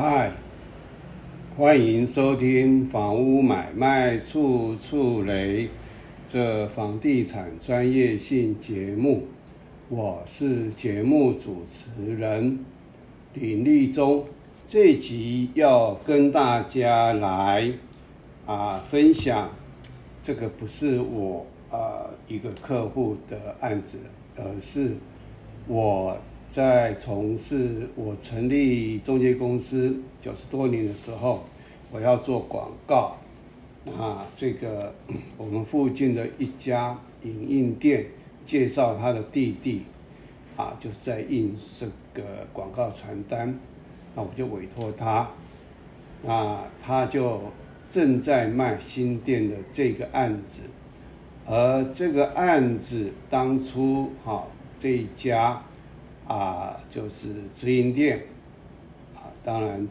嗨，欢迎收听《房屋买卖处处雷》这房地产专业性节目，我是节目主持人林立忠。这集要跟大家来啊分享，这个不是我啊一个客户的案子，而是我。在从事我成立中介公司九十多年的时候，我要做广告。那这个我们附近的一家影印店介绍他的弟弟，啊，就是在印这个广告传单。那我就委托他，那他就正在卖新店的这个案子，而这个案子当初哈这一家。啊，就是直营店，啊，当然，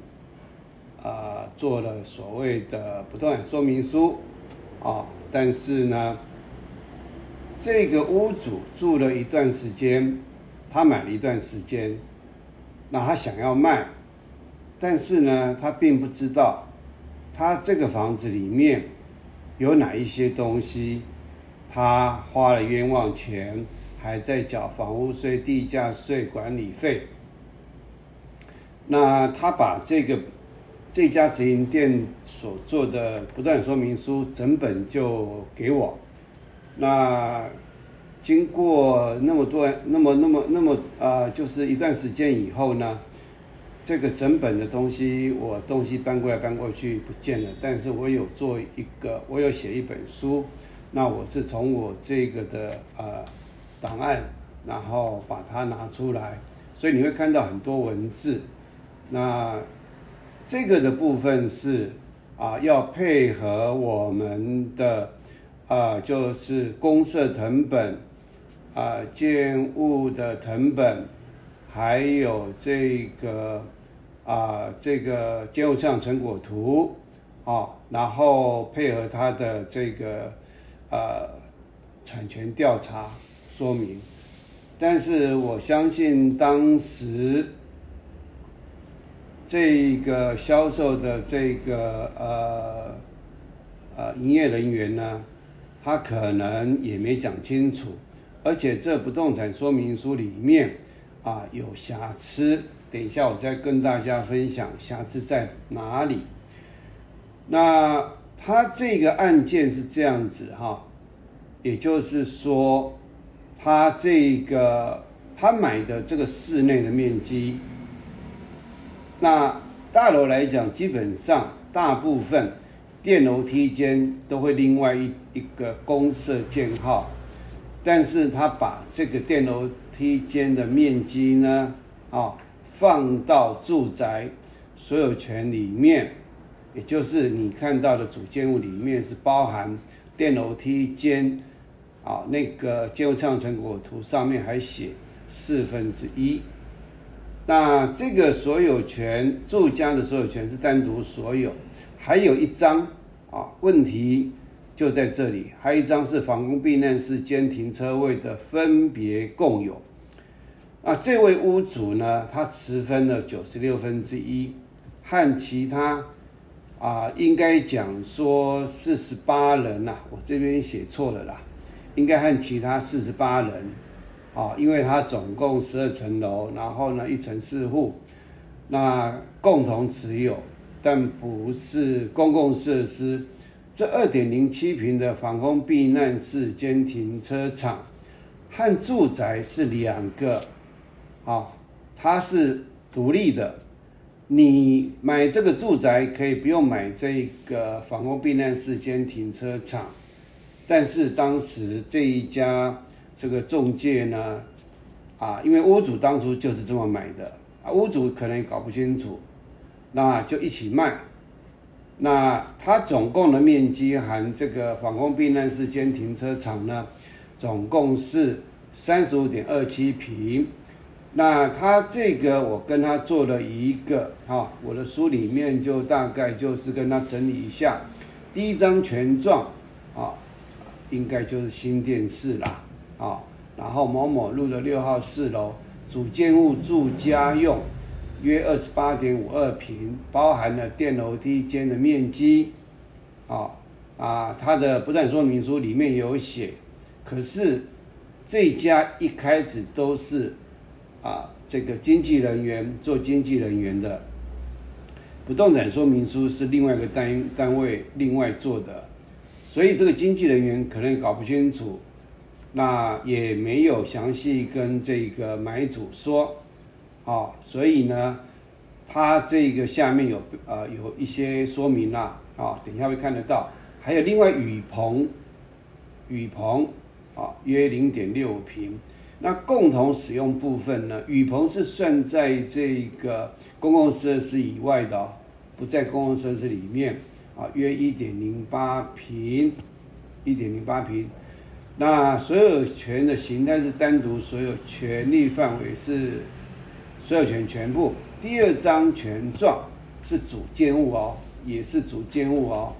啊，做了所谓的不动产说明书，啊，但是呢，这个屋主住了一段时间，他买了一段时间，那他想要卖，但是呢，他并不知道，他这个房子里面有哪一些东西，他花了冤枉钱。还在缴房屋税、地价税、管理费。那他把这个这家直营店所做的不断说明书整本就给我。那经过那么多、那么、那么、那么啊，就是一段时间以后呢，这个整本的东西我东西搬过来搬过去不见了。但是我有做一个，我有写一本书。那我是从我这个的啊。档案，然后把它拿出来，所以你会看到很多文字。那这个的部分是啊，要配合我们的啊，就是公社成本啊，建物的成本，还有这个啊，这个建物测量成果图啊，然后配合它的这个呃产权调查。说明，但是我相信当时这个销售的这个呃呃营业人员呢，他可能也没讲清楚，而且这不动产说明书里面啊有瑕疵，等一下我再跟大家分享瑕疵在哪里。那他这个案件是这样子哈，也就是说。他这个他买的这个室内的面积，那大楼来讲，基本上大部分电楼梯间都会另外一一个公设建号，但是他把这个电楼梯间的面积呢，啊，放到住宅所有权里面，也就是你看到的主建物里面是包含电楼梯间。啊，那个建筑测量成果图上面还写四分之一，那这个所有权住家的所有权是单独所有，还有一张啊，问题就在这里，还有一张是房屋避难室兼停车位的分别共有。啊，这位屋主呢，他持分了九十六分之一，和其他啊，应该讲说四十八人呐，我这边写错了啦。应该和其他四十八人，啊，因为它总共十二层楼，然后呢一层四户，那共同持有，但不是公共设施。这二点零七平的防空避难室兼停车场，和住宅是两个，啊，它是独立的。你买这个住宅可以不用买这个防空避难室兼停车场。但是当时这一家这个中介呢，啊，因为屋主当初就是这么买的啊，屋主可能搞不清楚，那就一起卖。那它总共的面积含这个防空避难室兼停车场呢，总共是三十五点二七平。那他这个我跟他做了一个哈，我的书里面就大概就是跟他整理一下，第一张权状啊。应该就是新电视啦，啊，然后某某路的六号四楼，主建物住家用，约二十八点五二平，包含了电楼梯间的面积，啊啊，它的不但说明书里面有写，可是这家一开始都是啊这个经纪人员做经纪人员的，不动产说明书是另外一个单单位另外做的，所以这个经纪人员可能搞不清楚。那也没有详细跟这个买主说，啊，所以呢，他这个下面有呃有一些说明啦，啊，等一下会看得到，还有另外雨棚，雨棚啊约零点六平，那共同使用部分呢，雨棚是算在这个公共设施以外的，不在公共设施里面，啊，约一点零八平，一点零八平。那所有权的形态是单独，所有权利范围是所有权全部。第二张权状是主建物哦，也是主建物哦，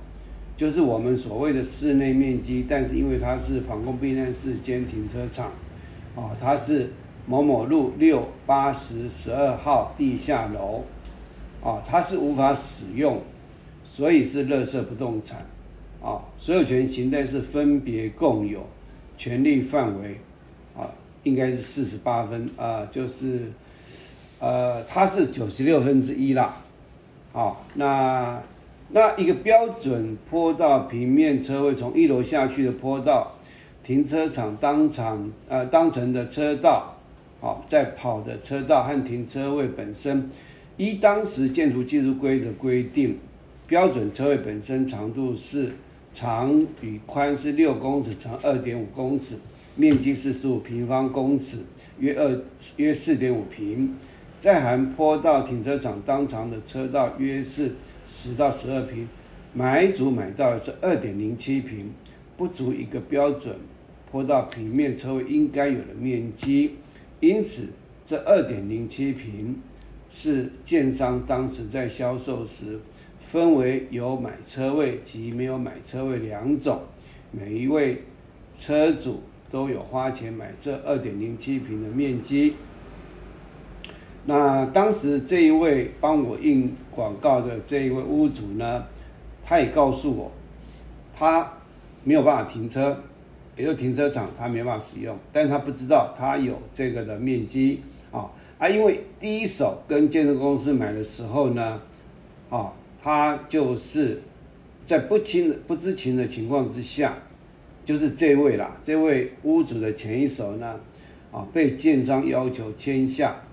就是我们所谓的室内面积，但是因为它是防空避难室兼停车场，啊，它是某某路六八十十二号地下楼，啊，它是无法使用，所以是垃圾不动产，啊，所有权形态是分别共有。权利范围，啊，应该是四十八分啊，就是，呃，它是九十六分之一啦，好，那那一个标准坡道平面车位从一楼下去的坡道，停车场当场呃当成的车道，好，在跑的车道和停车位本身，依当时建筑技术规则规定，标准车位本身长度是。长与宽是六公尺乘二点五公尺，面积是十五平方公尺，约二约四点五平。在含坡道停车场当长的车道约是十到十二平，买主买到的是二点零七平，不足一个标准坡道平面车位应该有的面积。因此，这二点零七平是建商当时在销售时。分为有买车位及没有买车位两种，每一位车主都有花钱买这二点零七平的面积。那当时这一位帮我印广告的这一位屋主呢，他也告诉我，他没有办法停车，也就停车场他没办法使用，但他不知道他有这个的面积啊啊，因为第一手跟建筑公司买的时候呢，啊。他就是在不清不知情的情况之下，就是这位啦，这位屋主的前一手呢，啊，被建商要求签下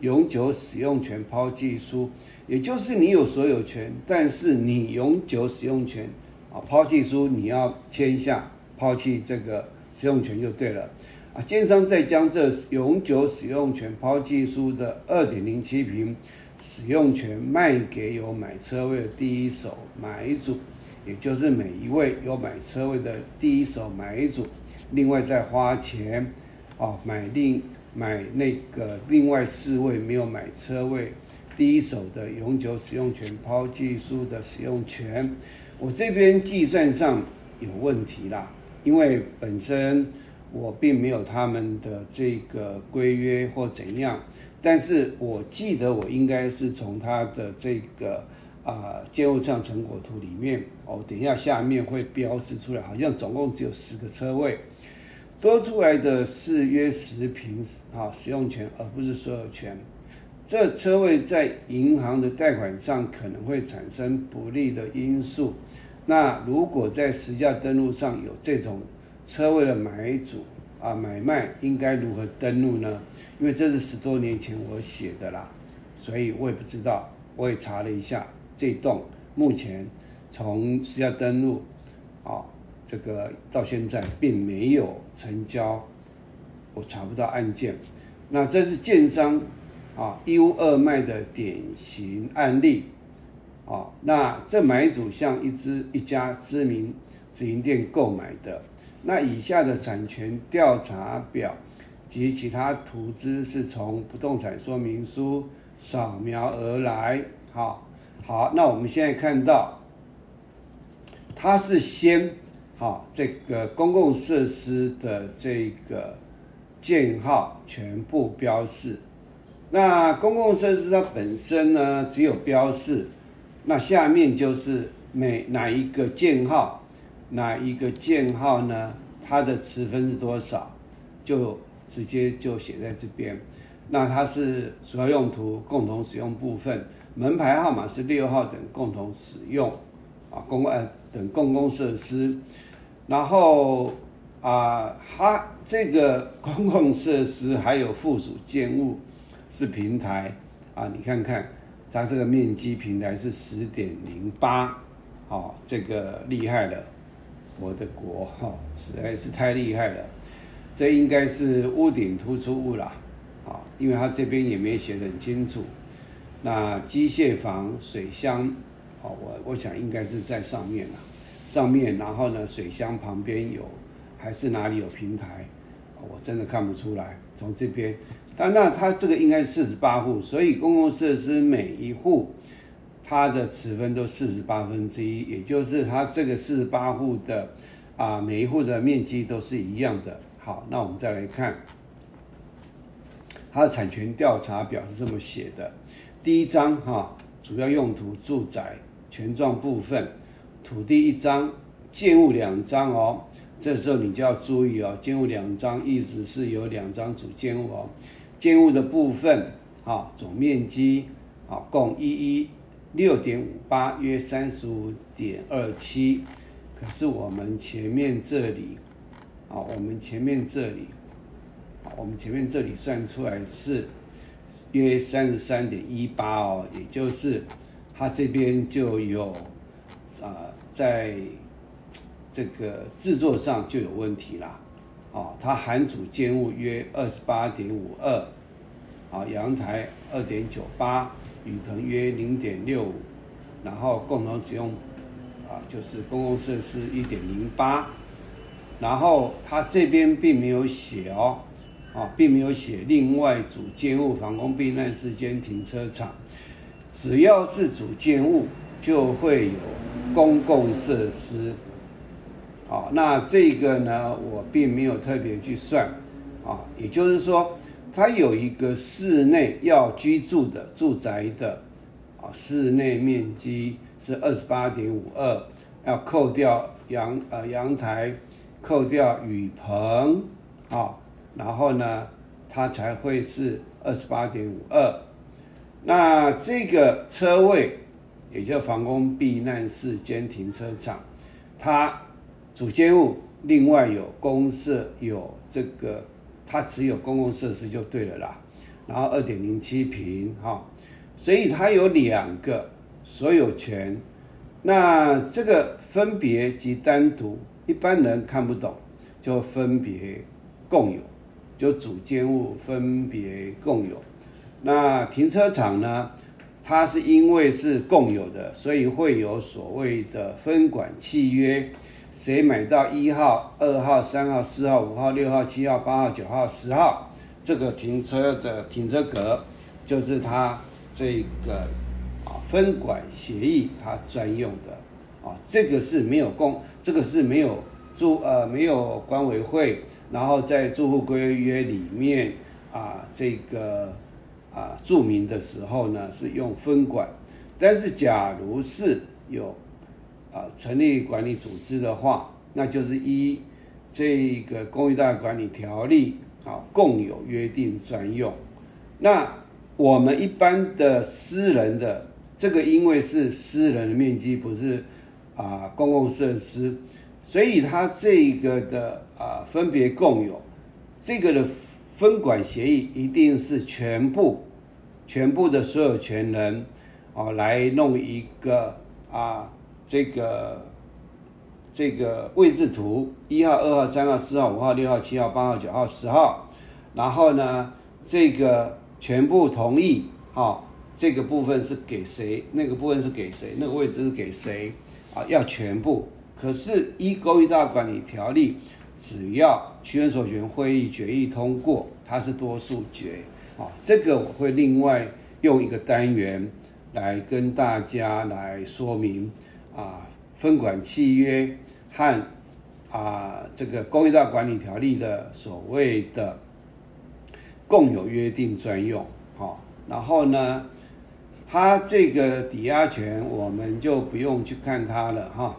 永久使用权抛弃书，也就是你有所有权，但是你永久使用权啊，抛弃书你要签下抛弃这个使用权就对了，啊，建商再将这永久使用权抛弃书的二点零七平。使用权卖给有买车位的第一手买主，也就是每一位有买车位的第一手买主，另外再花钱，啊，买另买那个另外四位没有买车位第一手的永久使用权抛弃书的使用权。我这边计算上有问题啦，因为本身我并没有他们的这个规约或怎样。但是我记得我应该是从他的这个啊建物上成果图里面哦，等一下下面会标示出来，好像总共只有十个车位，多出来的是约十平啊使用权，而不是所有权。这车位在银行的贷款上可能会产生不利的因素。那如果在实价登录上有这种车位的买主。啊，买卖应该如何登录呢？因为这是十多年前我写的啦，所以我也不知道。我也查了一下，这栋目前从实价登录，啊，这个到现在并没有成交，我查不到案件。那这是建商啊一屋二卖的典型案例啊。那这买主向一支一家知名直营店购买的。那以下的产权调查表及其他图资是从不动产说明书扫描而来。好，好，那我们现在看到，它是先，好，这个公共设施的这个建号全部标示。那公共设施它本身呢，只有标示，那下面就是每哪一个建号，哪一个建号呢，它的持分是多少，就直接就写在这边。那它是主要用途、共同使用部分，门牌号码是六号等共同使用啊，公呃等公共设施，然后啊，它这个公共设施还有附属建物。是平台啊，你看看它这个面积平台是十点零八，哦，这个厉害了，我的国哈，实在是太厉害了。这应该是屋顶突出物啦，啊，因为它这边也没写得很清楚。那机械房、水箱，哦，我我想应该是在上面啦，上面，然后呢，水箱旁边有还是哪里有平台？我真的看不出来，从这边。但那它这个应该是四十八户，所以公共设施每一户它的尺分都四十八分之一，也就是它这个四十八户的啊每一户的面积都是一样的。好，那我们再来看它的产权调查表是这么写的：第一章哈，主要用途住宅权状部分，土地一张，建物两张哦。这时候你就要注意哦，建物两张意思是有两张主建物哦。建物的部分，啊，总面积，啊，共一一六点五八，约三十五点二七。可是我们前面这里，啊，我们前面这里，我们前面这里算出来是约三十三点一八哦，也就是它这边就有，啊，在这个制作上就有问题啦。啊，它含主建物约二十八点五二，啊，阳台二点九八，雨棚约零点六五，然后共同使用，啊，就是公共设施一点零八，然后它这边并没有写哦，啊，并没有写另外主建物防空避难室间停车场，只要是主建物就会有公共设施。好，那这个呢，我并没有特别去算，啊，也就是说，它有一个室内要居住的住宅的，啊，室内面积是二十八点五二，要扣掉阳呃阳台，扣掉雨棚，啊，然后呢，它才会是二十八点五二。那这个车位，也叫防空避难室兼停车场，它。主建物另外有公设有这个，它只有公共设施就对了啦。然后二点零七平哈，所以它有两个所有权。那这个分别及单独，一般人看不懂，就分别共有，就主建物分别共有。那停车场呢，它是因为是共有的，所以会有所谓的分管契约。谁买到一号、二号、三号、四号、五号、六号、七号、八号、九号、十号这个停车的停车格，就是他这个啊分管协议他专用的啊，这个是没有公，这个是没有住呃没有管委会，然后在住户规约里面啊这个啊注明的时候呢是用分管，但是假如是有。啊，成立管理组织的话，那就是依这个公益大管理条例啊，共有约定专用。那我们一般的私人的这个，因为是私人的面积，不是啊公共设施，所以它这个的啊分别共有这个的分管协议，一定是全部全部的所有权人啊来弄一个啊。这个这个位置图，一号、二号、三号、四号、五号、六号、七号、八号、九号、十号，然后呢，这个全部同意，哈，这个部分是给谁？那个部分是给谁？那个位置是给谁？啊，要全部。可是一公一大管理条例，只要区分所权会议决议通过，它是多数决，啊，这个我会另外用一个单元来跟大家来说明。啊，分管契约和啊这个公寓大管理条例的所谓的共有约定专用，好，然后呢，它这个抵押权我们就不用去看它了哈。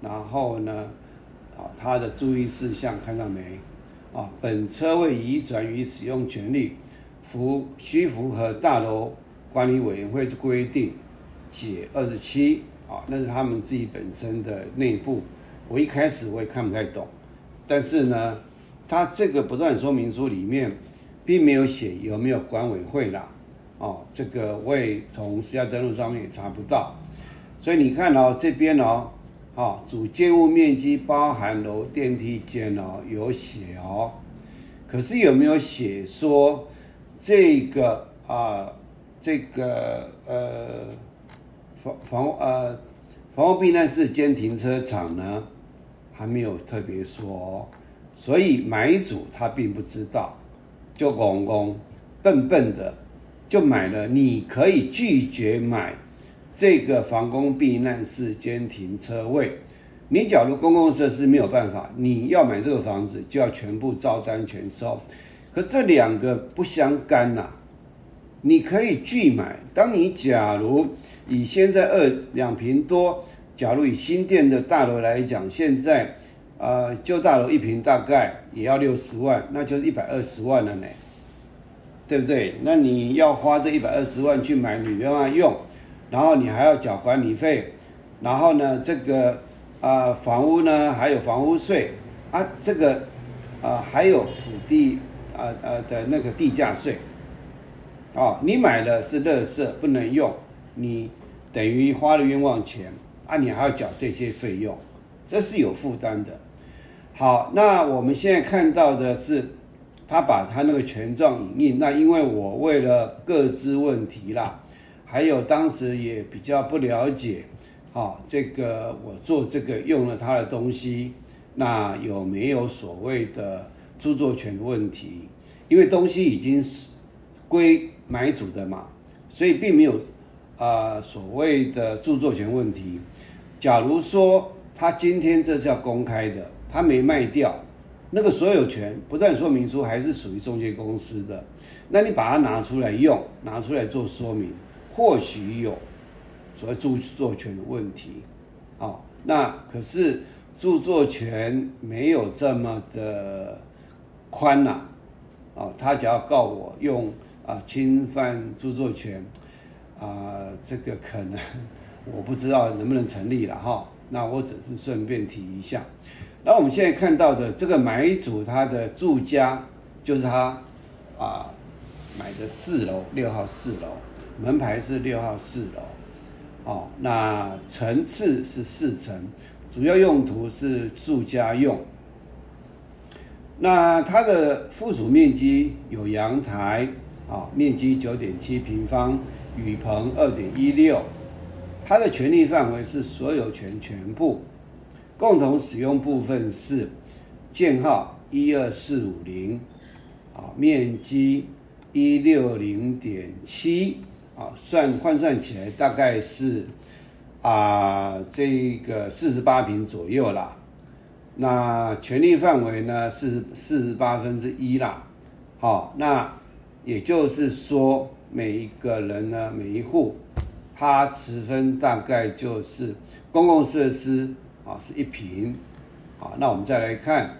然后呢，啊，它的注意事项看到没？啊，本车位移转与使用权利符需符合大楼管理委员会之规定，解二十七那是他们自己本身的内部。我一开始我也看不太懂，但是呢，它这个不断说明书里面并没有写有没有管委会啦，哦，这个我也从私家登录上面也查不到，所以你看哦，这边哦。好，主建物面积包含楼、电梯间哦，有写哦。可是有没有写说这个啊，这个呃房房呃房屋避难室兼停车场呢？还没有特别说，所以买主他并不知道，就公公笨笨的就买了。你可以拒绝买。这个防空避难室兼停车位，你假如公共设施没有办法，你要买这个房子就要全部照单全收。可这两个不相干呐，你可以拒买。当你假如以现在二两平多，假如以新店的大楼来讲，现在呃旧大楼一平大概也要六十万，那就是一百二十万了呢，对不对？那你要花这一百二十万去买，你没办法用。然后你还要缴管理费，然后呢，这个啊房屋呢还有房屋税啊，这个啊还有土地啊呃的那个地价税，哦，你买的是垃圾不能用，你等于花了冤枉钱啊，你还要缴这些费用，这是有负担的。好，那我们现在看到的是他把他那个权状影印，那因为我为了各自问题啦。还有当时也比较不了解，啊，这个我做这个用了他的东西，那有没有所谓的著作权问题？因为东西已经是归买主的嘛，所以并没有啊所谓的著作权问题。假如说他今天这是要公开的，他没卖掉，那个所有权不断说明书还是属于中介公司的，那你把它拿出来用，拿出来做说明。或许有所谓著作权的问题，啊，那可是著作权没有这么的宽呐，啊，他只要告我用啊侵犯著作权，啊，这个可能我不知道能不能成立了哈，那我只是顺便提一下。那我们现在看到的这个买主他的住家就是他啊买的四楼六号四楼。门牌是六号四楼，哦，那层次是四层，主要用途是住家用。那它的附属面积有阳台，啊，面积九点七平方，雨棚二点一六。它的权利范围是所有权全部，共同使用部分是建号一二四五零，啊，面积一六零点七。啊，算换算起来大概是啊，这个四十八平左右啦。那权利范围呢是四十八分之一啦。好，那也就是说，每一个人呢，每一户，他持分大概就是公共设施啊是一平。好，那我们再来看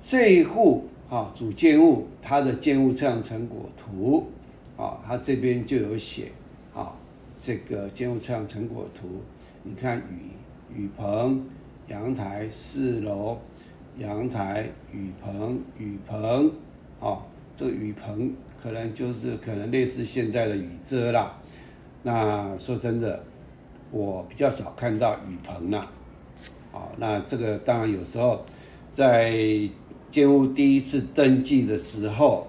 这一户啊，主建物它的建物测量成果图。啊，它这边就有写，啊，这个建物测量成果图，你看雨雨棚、阳台、四楼、阳台、雨棚、雨棚，啊，这个雨棚可能就是可能类似现在的雨遮啦。那说真的，我比较少看到雨棚啦。啊，那这个当然有时候在建屋第一次登记的时候。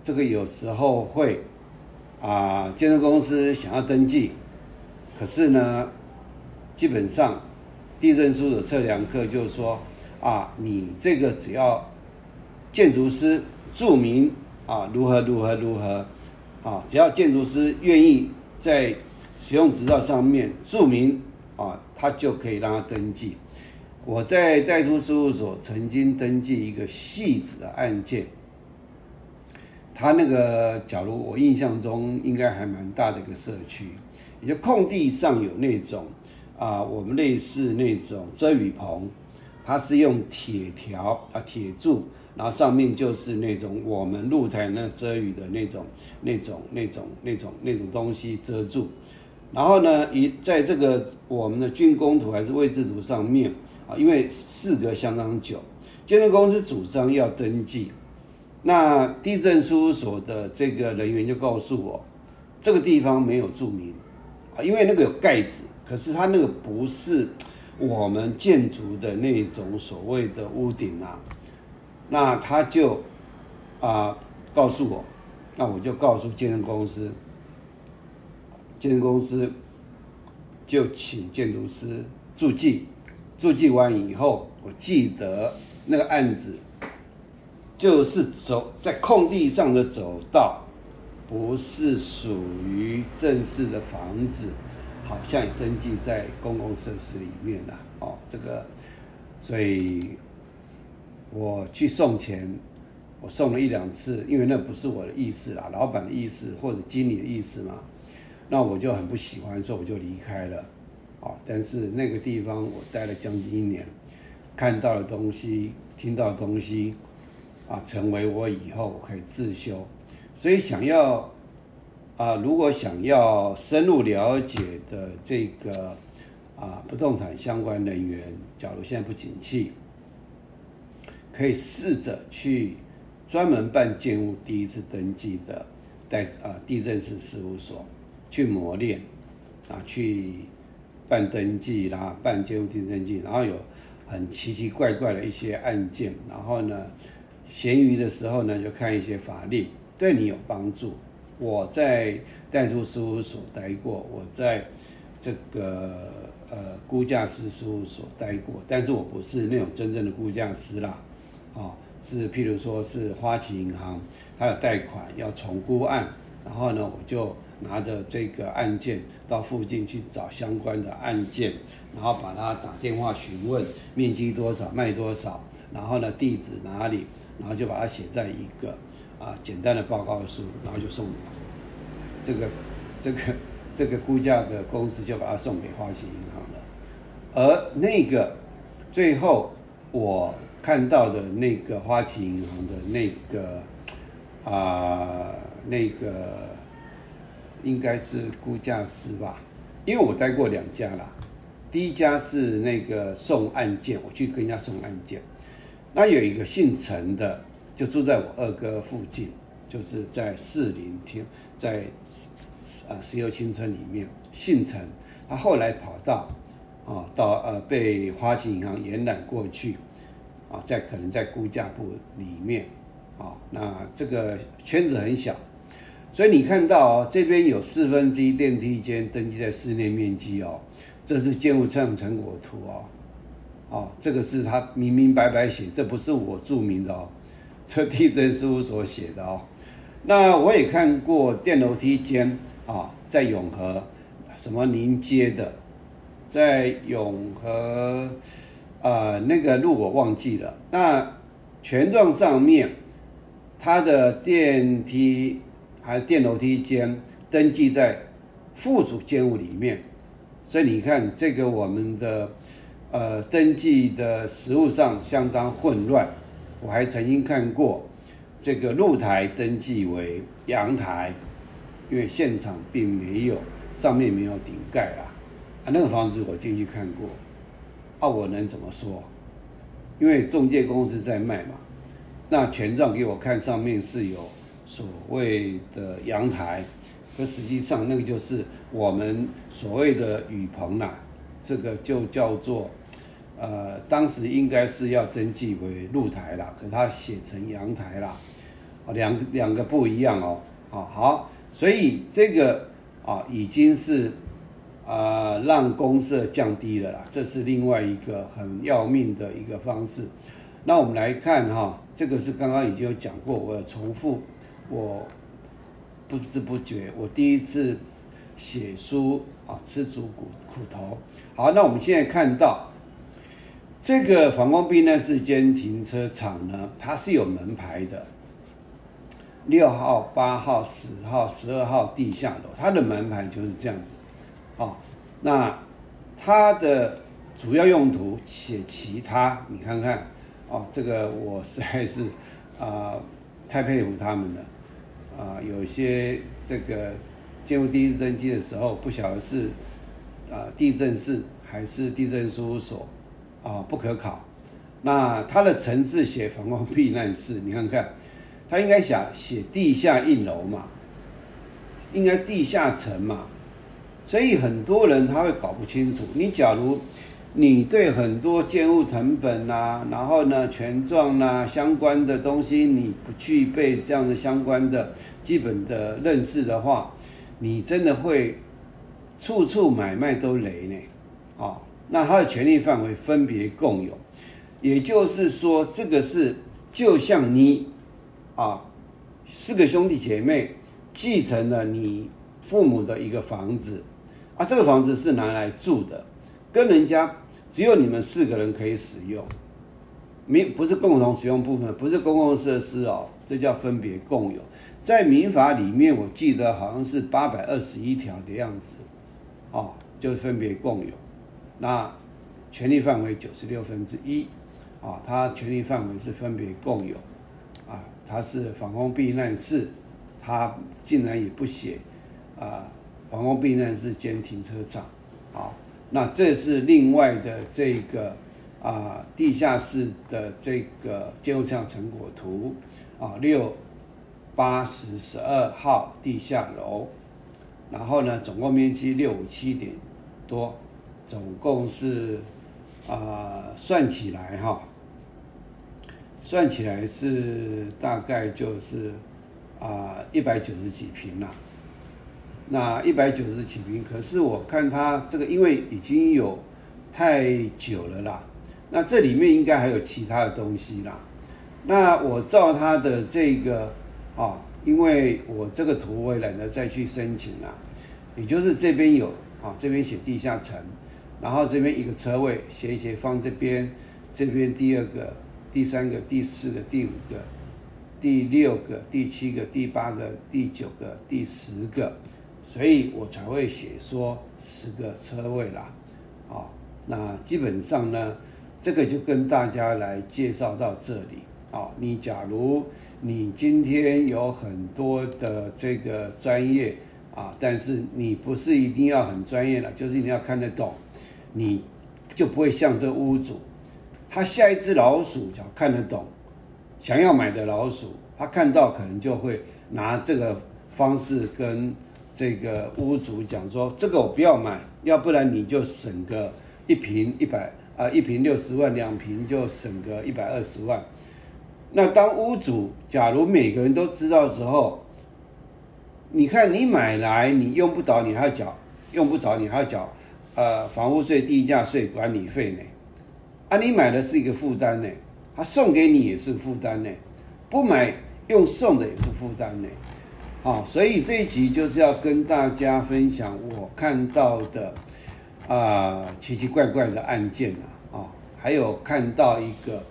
这个有时候会啊，建筑公司想要登记，可是呢，基本上地震书的测量课就是说啊，你这个只要建筑师注明啊如何如何如何啊，只要建筑师愿意在使用执照上面注明啊，他就可以让他登记。我在代书事务所曾经登记一个细致的案件。他那个，假如我印象中应该还蛮大的一个社区，也就空地上有那种啊，我们类似那种遮雨棚，它是用铁条啊铁柱，然后上面就是那种我们露台那遮雨的那种那种那种那种那种东西遮住。然后呢，一在这个我们的竣工图还是位置图上面啊，因为事隔相当久，建设公司主张要登记，那地震事务所的这个人员就告诉我，这个地方没有注明啊，因为那个有盖子，可是它那个不是我们建筑的那种所谓的屋顶啊，那他就啊告诉我，那我就告诉建设公司。建筑公司就请建筑师注记，注记完以后，我记得那个案子就是走在空地上的走道，不是属于正式的房子，好像也登记在公共设施里面了。哦，这个，所以我去送钱，我送了一两次，因为那不是我的意思啦，老板的意思或者经理的意思嘛。那我就很不喜欢，所以我就离开了，啊！但是那个地方我待了将近一年，看到的东西、听到的东西，啊，成为我以后可以自修。所以想要啊，如果想要深入了解的这个啊不动产相关人员，假如现在不景气，可以试着去专门办建物第一次登记的代啊地震师事务所。去磨练，啊，去办登记啦，办建筑地登记，然后有很奇奇怪怪的一些案件，然后呢，闲余的时候呢，就看一些法令，对你有帮助。我在代书事务所待过，我在这个呃估价师事务所待过，但是我不是那种真正的估价师啦，啊，是譬如说是花旗银行，它有贷款要重估案，然后呢，我就。拿着这个案件到附近去找相关的案件，然后把他打电话询问面积多少、卖多少，然后呢地址哪里，然后就把它写在一个啊简单的报告书，然后就送这个这个这个估价的公司就把它送给花旗银行了。而那个最后我看到的那个花旗银行的那个啊那个。应该是估价师吧，因为我待过两家啦。第一家是那个送案件，我去跟人家送案件。那有一个姓陈的，就住在我二哥附近，就是在四林天，在啊石油新村里面。姓陈，他后来跑到啊到呃被花旗银行延揽过去啊，在可能在估价部里面啊，那这个圈子很小。所以你看到哦，这边有四分之一电梯间登记在室内面积哦，这是建物测量成果图哦，哦，这个是他明明白白写，这不是我注明的哦，这地震事务所写的哦。那我也看过电楼梯间啊，在永和什么临街的，在永和啊那个路我忘记了。那权状上面它的电梯。还电楼梯间登记在附属建物里面，所以你看这个我们的呃登记的实物上相当混乱。我还曾经看过这个露台登记为阳台，因为现场并没有上面没有顶盖啊。啊，那个房子我进去看过，啊，我能怎么说？因为中介公司在卖嘛，那权状给我看上面是有。所谓的阳台，可实际上那个就是我们所谓的雨棚啦，这个就叫做，呃，当时应该是要登记为露台啦，可它写成阳台啦，啊，两两个不一样哦，啊好，所以这个啊已经是啊让公社降低了啦，这是另外一个很要命的一个方式。那我们来看哈，这个是刚刚已经有讲过，我要重复。我不知不觉，我第一次写书啊，吃足苦苦头。好，那我们现在看到这个反光避难室间停车场呢，它是有门牌的。六号、八号、十号、十二号地下楼，它的门牌就是这样子，啊，那它的主要用途写其他，你看看，哦，这个我实在是啊 太佩服他们了，啊，有些这个进入第一次登记的时候，不晓得是啊地震室还是地震事务所，啊不可考，那它的层次写防空避难室，你看看。他应该想写地下一楼嘛，应该地下层嘛，所以很多人他会搞不清楚。你假如你对很多建物成本呐，然后呢权状呐相关的东西你不具备这样的相关的基本的认识的话，你真的会处处买卖都雷呢。啊，那他的权利范围分别共有，也就是说这个是就像你。啊，四个兄弟姐妹继承了你父母的一个房子，啊，这个房子是拿来住的，跟人家只有你们四个人可以使用，没不是共同使用部分，不是公共设施哦，这叫分别共有。在民法里面，我记得好像是八百二十一条的样子，哦，就分别共有。那权利范围九十六分之一，啊，它权利范围是分别共有。它是防空避难室，它竟然也不写啊，防空避难室兼停车场，啊，那这是另外的这个啊地下室的这个建筑项成果图。啊，六八十十二号地下楼，然后呢，总共面积六五七点多，总共是啊算起来哈。算起来是大概就是啊一百九十几平了，那一百九十几平，可是我看它这个因为已经有太久了啦，那这里面应该还有其他的东西啦。那我照它的这个啊，因为我这个图我也懒得再去申请了，也就是这边有啊，这边写地下层，然后这边一个车位写一写放这边，这边第二个。第三个、第四个、第五个、第六个、第七个、第八个、第九个、第十个，所以我才会写说十个车位啦。啊，那基本上呢，这个就跟大家来介绍到这里。啊，你假如你今天有很多的这个专业啊，但是你不是一定要很专业的，就是你要看得懂，你就不会像这屋主。他下一只老鼠，只要看得懂，想要买的老鼠，他看到可能就会拿这个方式跟这个屋主讲说：“这个我不要买，要不然你就省个一瓶一百啊，一瓶六十万，两瓶就省个一百二十万。”那当屋主假如每个人都知道之后，你看你买来你用不着，你还要缴，用不着你还要缴呃房屋税、地价税、管理费呢。啊，你买的是一个负担呢，他送给你也是负担呢，不买用送的也是负担呢，啊，所以这一集就是要跟大家分享我看到的啊奇奇怪怪的案件啊，啊，还有看到一个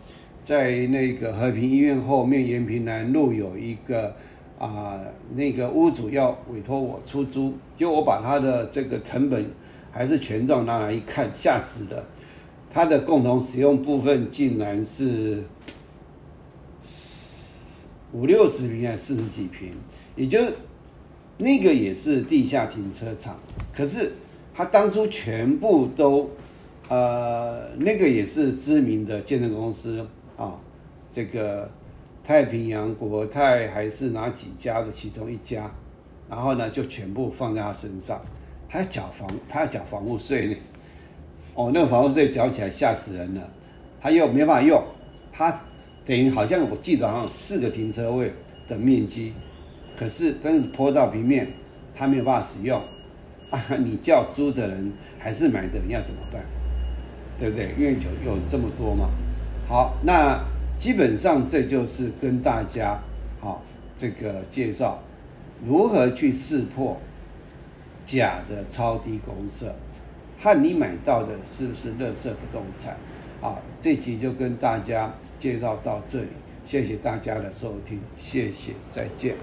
在那个和平医院后面延平南路有一个啊那个屋主要委托我出租，就我把他的这个成本还是权状拿来一看，吓死了。它的共同使用部分竟然是五六十平还是四十几平，也就是那个也是地下停车场，可是他当初全部都呃那个也是知名的建设公司啊，这个太平洋国泰还是哪几家的其中一家，然后呢就全部放在他身上，他要缴房他要缴房屋税呢。哦，那个房屋税缴起来吓死人了，他又没办法用，他等于好像我记得好像四个停车位的面积，可是但是坡道平面，他没有办法使用，啊，你叫租的人还是买的人要怎么办？对不对？因为有有这么多嘛。好，那基本上这就是跟大家好这个介绍如何去识破假的超低公社。和你买到的是不是乐色不动产？啊，这集就跟大家介绍到这里，谢谢大家的收听，谢谢，再见。